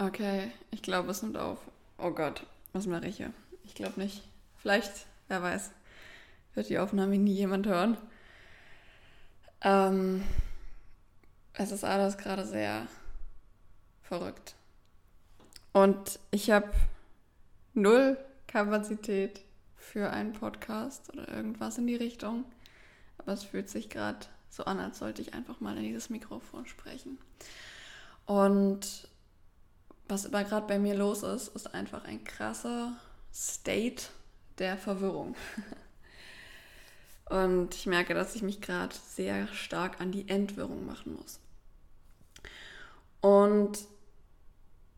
Okay, ich glaube, es nimmt auf. Oh Gott, was mache ich hier? Ich glaube nicht. Vielleicht, wer weiß, wird die Aufnahme nie jemand hören. Ähm, es ist alles gerade sehr verrückt. Und ich habe null Kapazität für einen Podcast oder irgendwas in die Richtung. Aber es fühlt sich gerade so an, als sollte ich einfach mal in dieses Mikrofon sprechen. Und was aber gerade bei mir los ist, ist einfach ein krasser State der Verwirrung. Und ich merke, dass ich mich gerade sehr stark an die Entwirrung machen muss. Und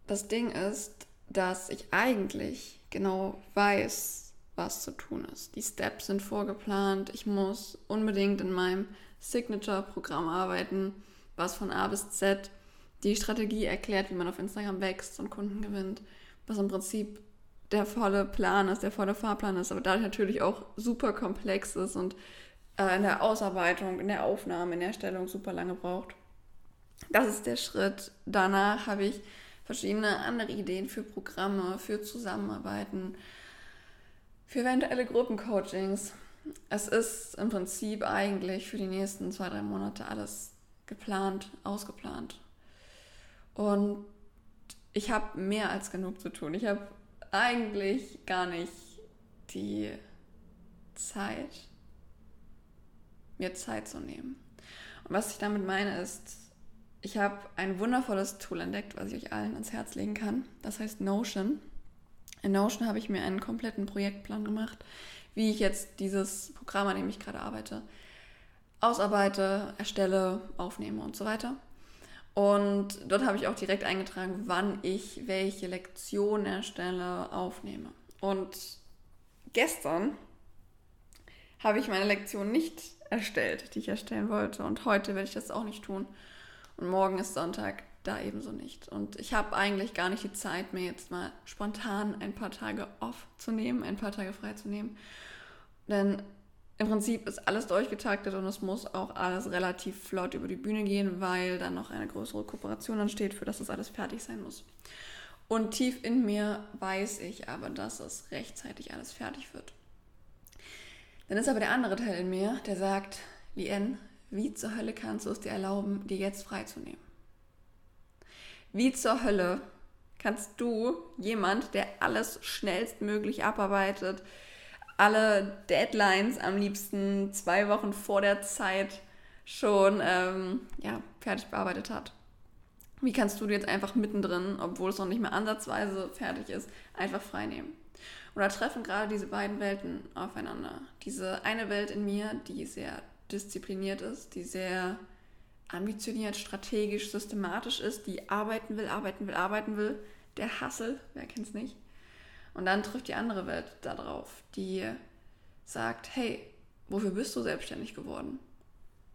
das Ding ist, dass ich eigentlich genau weiß, was zu tun ist. Die Steps sind vorgeplant. Ich muss unbedingt in meinem Signature-Programm arbeiten, was von A bis Z die Strategie erklärt, wie man auf Instagram wächst und Kunden gewinnt, was im Prinzip der volle Plan ist, der volle Fahrplan ist, aber dadurch natürlich auch super komplex ist und äh, in der Ausarbeitung, in der Aufnahme, in der Erstellung super lange braucht. Das ist der Schritt. Danach habe ich verschiedene andere Ideen für Programme, für Zusammenarbeiten, für eventuelle Gruppencoachings. Es ist im Prinzip eigentlich für die nächsten zwei, drei Monate alles geplant, ausgeplant. Und ich habe mehr als genug zu tun. Ich habe eigentlich gar nicht die Zeit, mir Zeit zu nehmen. Und was ich damit meine ist, ich habe ein wundervolles Tool entdeckt, was ich euch allen ans Herz legen kann. Das heißt Notion. In Notion habe ich mir einen kompletten Projektplan gemacht, wie ich jetzt dieses Programm, an dem ich gerade arbeite, ausarbeite, erstelle, aufnehme und so weiter. Und dort habe ich auch direkt eingetragen, wann ich welche Lektion erstelle, aufnehme. Und gestern habe ich meine Lektion nicht erstellt, die ich erstellen wollte. Und heute werde ich das auch nicht tun. Und morgen ist Sonntag, da ebenso nicht. Und ich habe eigentlich gar nicht die Zeit, mir jetzt mal spontan ein paar Tage off zu nehmen, ein paar Tage frei zu nehmen. Denn im Prinzip ist alles durchgetaktet und es muss auch alles relativ flott über die Bühne gehen, weil dann noch eine größere Kooperation ansteht, für das das alles fertig sein muss. Und tief in mir weiß ich aber, dass es rechtzeitig alles fertig wird. Dann ist aber der andere Teil in mir, der sagt, Lien, wie zur Hölle kannst du es dir erlauben, dir jetzt freizunehmen? Wie zur Hölle kannst du, jemand, der alles schnellstmöglich abarbeitet, alle Deadlines am liebsten zwei Wochen vor der Zeit schon ähm, ja, fertig bearbeitet hat. Wie kannst du dir jetzt einfach mittendrin, obwohl es noch nicht mehr ansatzweise fertig ist, einfach frei nehmen? Da treffen gerade diese beiden Welten aufeinander. Diese eine Welt in mir, die sehr diszipliniert ist, die sehr ambitioniert, strategisch, systematisch ist, die arbeiten will, arbeiten will, arbeiten will. Der Hassel, wer kennt es nicht? Und dann trifft die andere Welt darauf, die sagt, hey, wofür bist du selbstständig geworden?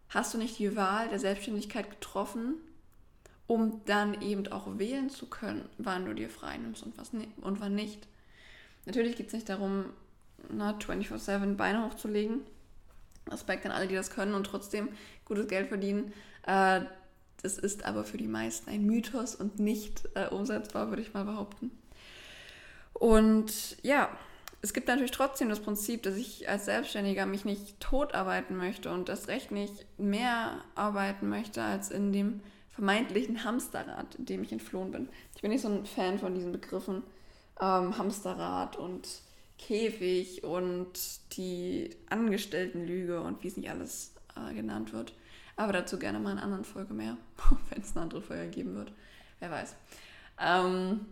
Hast du nicht die Wahl der Selbstständigkeit getroffen, um dann eben auch wählen zu können, wann du dir frei nimmst und, was und wann nicht? Natürlich geht es nicht darum, 24-7 Beine hochzulegen. Respekt an alle, die das können und trotzdem gutes Geld verdienen. Äh, das ist aber für die meisten ein Mythos und nicht äh, umsetzbar, würde ich mal behaupten. Und ja, es gibt natürlich trotzdem das Prinzip, dass ich als Selbstständiger mich nicht totarbeiten möchte und das Recht nicht mehr arbeiten möchte als in dem vermeintlichen Hamsterrad, in dem ich entflohen bin. Ich bin nicht so ein Fan von diesen Begriffen ähm, Hamsterrad und Käfig und die Angestelltenlüge und wie es nicht alles äh, genannt wird. Aber dazu gerne mal in einer anderen Folge mehr, wenn es eine andere Folge geben wird. Wer weiß. Ähm,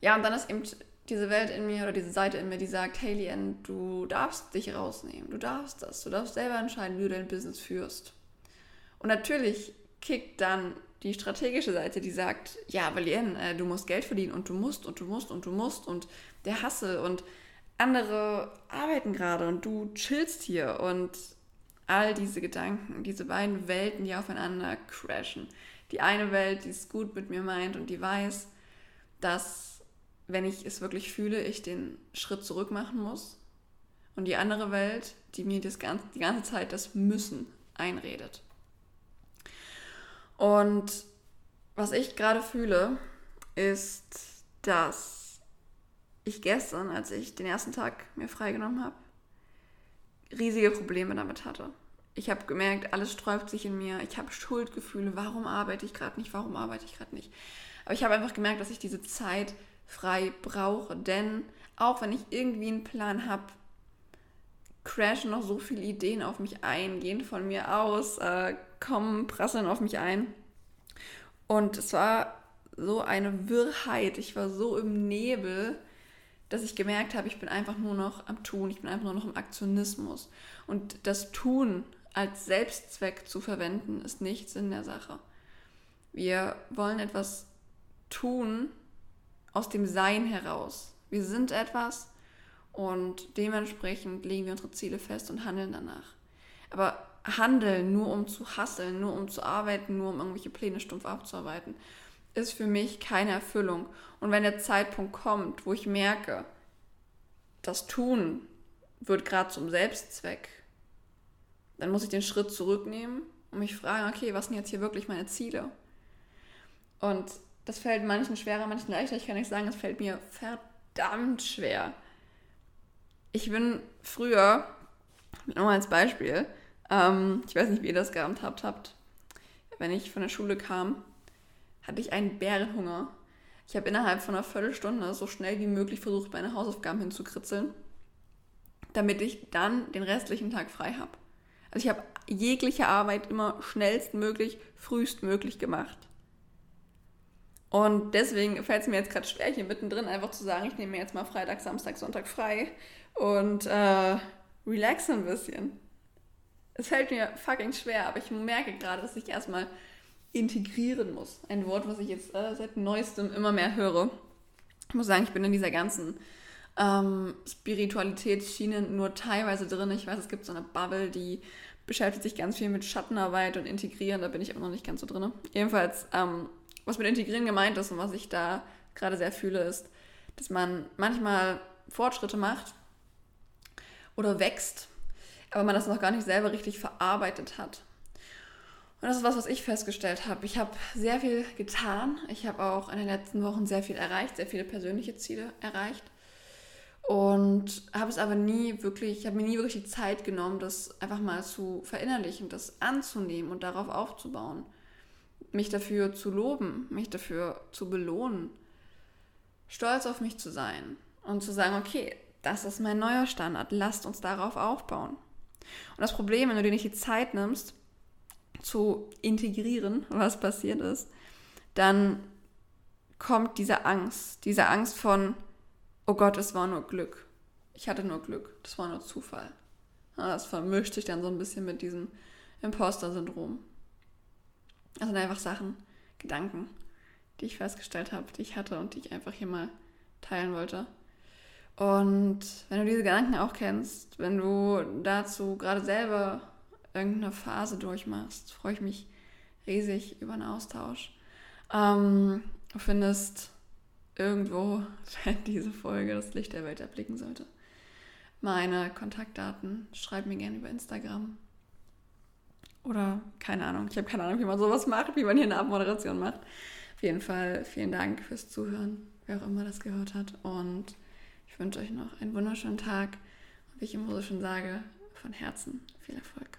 ja, und dann ist eben diese Welt in mir oder diese Seite in mir, die sagt, hey Lien, du darfst dich rausnehmen, du darfst das, du darfst selber entscheiden, wie du dein Business führst. Und natürlich kickt dann die strategische Seite, die sagt, ja, aber Lien, äh, du musst Geld verdienen und du musst und du musst und du musst und der Hassel und andere arbeiten gerade und du chillst hier und all diese Gedanken, diese beiden Welten, die aufeinander crashen. Die eine Welt, die es gut mit mir meint und die weiß, dass wenn ich es wirklich fühle, ich den Schritt zurück machen muss. Und die andere Welt, die mir das ganze, die ganze Zeit das Müssen einredet. Und was ich gerade fühle, ist, dass ich gestern, als ich den ersten Tag mir freigenommen habe, riesige Probleme damit hatte. Ich habe gemerkt, alles sträubt sich in mir. Ich habe Schuldgefühle. Warum arbeite ich gerade nicht? Warum arbeite ich gerade nicht? Aber ich habe einfach gemerkt, dass ich diese Zeit frei brauche. Denn auch wenn ich irgendwie einen Plan habe, crashen noch so viele Ideen auf mich ein, gehen von mir aus, äh, kommen, prasseln auf mich ein. Und es war so eine Wirrheit. Ich war so im Nebel, dass ich gemerkt habe, ich bin einfach nur noch am Tun, ich bin einfach nur noch im Aktionismus. Und das Tun als Selbstzweck zu verwenden, ist nichts in der Sache. Wir wollen etwas tun aus dem Sein heraus. Wir sind etwas und dementsprechend legen wir unsere Ziele fest und handeln danach. Aber handeln nur um zu hasseln, nur um zu arbeiten, nur um irgendwelche Pläne stumpf abzuarbeiten, ist für mich keine Erfüllung. Und wenn der Zeitpunkt kommt, wo ich merke, das Tun wird gerade zum Selbstzweck, dann muss ich den Schritt zurücknehmen und mich fragen, okay, was sind jetzt hier wirklich meine Ziele? Und das fällt manchen schwerer, manchen leichter. Ich kann nicht sagen, es fällt mir verdammt schwer. Ich bin früher, nur als Beispiel, ähm, ich weiß nicht, wie ihr das gehandhabt habt, wenn ich von der Schule kam, hatte ich einen Bärenhunger. Ich habe innerhalb von einer Viertelstunde so schnell wie möglich versucht, meine Hausaufgaben hinzukritzeln, damit ich dann den restlichen Tag frei habe. Also ich habe jegliche Arbeit immer schnellstmöglich, frühestmöglich gemacht. Und deswegen fällt es mir jetzt gerade schwer, hier mittendrin einfach zu sagen, ich nehme mir jetzt mal Freitag, Samstag, Sonntag frei und äh, relaxe ein bisschen. Es fällt mir fucking schwer, aber ich merke gerade, dass ich erstmal integrieren muss. Ein Wort, was ich jetzt äh, seit neuestem immer mehr höre. Ich muss sagen, ich bin in dieser ganzen ähm, Spiritualitätsschiene nur teilweise drin. Ich weiß, es gibt so eine Bubble, die beschäftigt sich ganz viel mit Schattenarbeit und Integrieren. Da bin ich aber noch nicht ganz so drin. Jedenfalls, ähm, was mit Integrieren gemeint ist und was ich da gerade sehr fühle, ist, dass man manchmal Fortschritte macht oder wächst, aber man das noch gar nicht selber richtig verarbeitet hat. Und das ist was, was ich festgestellt habe. Ich habe sehr viel getan. Ich habe auch in den letzten Wochen sehr viel erreicht, sehr viele persönliche Ziele erreicht. Und habe es aber nie wirklich, ich habe mir nie wirklich die Zeit genommen, das einfach mal zu verinnerlichen, das anzunehmen und darauf aufzubauen. Mich dafür zu loben, mich dafür zu belohnen. Stolz auf mich zu sein und zu sagen, okay, das ist mein neuer Standard, lasst uns darauf aufbauen. Und das Problem, wenn du dir nicht die Zeit nimmst, zu integrieren, was passiert ist, dann kommt diese Angst, diese Angst von, oh Gott, es war nur Glück. Ich hatte nur Glück, das war nur Zufall. Das vermischt sich dann so ein bisschen mit diesem Imposter-Syndrom. Das sind einfach Sachen, Gedanken, die ich festgestellt habe, die ich hatte und die ich einfach hier mal teilen wollte. Und wenn du diese Gedanken auch kennst, wenn du dazu gerade selber irgendeine Phase durchmachst, freue ich mich riesig über einen Austausch. Ähm, du findest irgendwo, wenn diese Folge das Licht der Welt erblicken sollte, meine Kontaktdaten. Schreib mir gerne über Instagram. Oder keine Ahnung. Ich habe keine Ahnung, wie man sowas macht, wie man hier eine Abmoderation macht. Auf jeden Fall vielen Dank fürs Zuhören, wer auch immer das gehört hat. Und ich wünsche euch noch einen wunderschönen Tag. Und wie ich immer so schon sage, von Herzen viel Erfolg.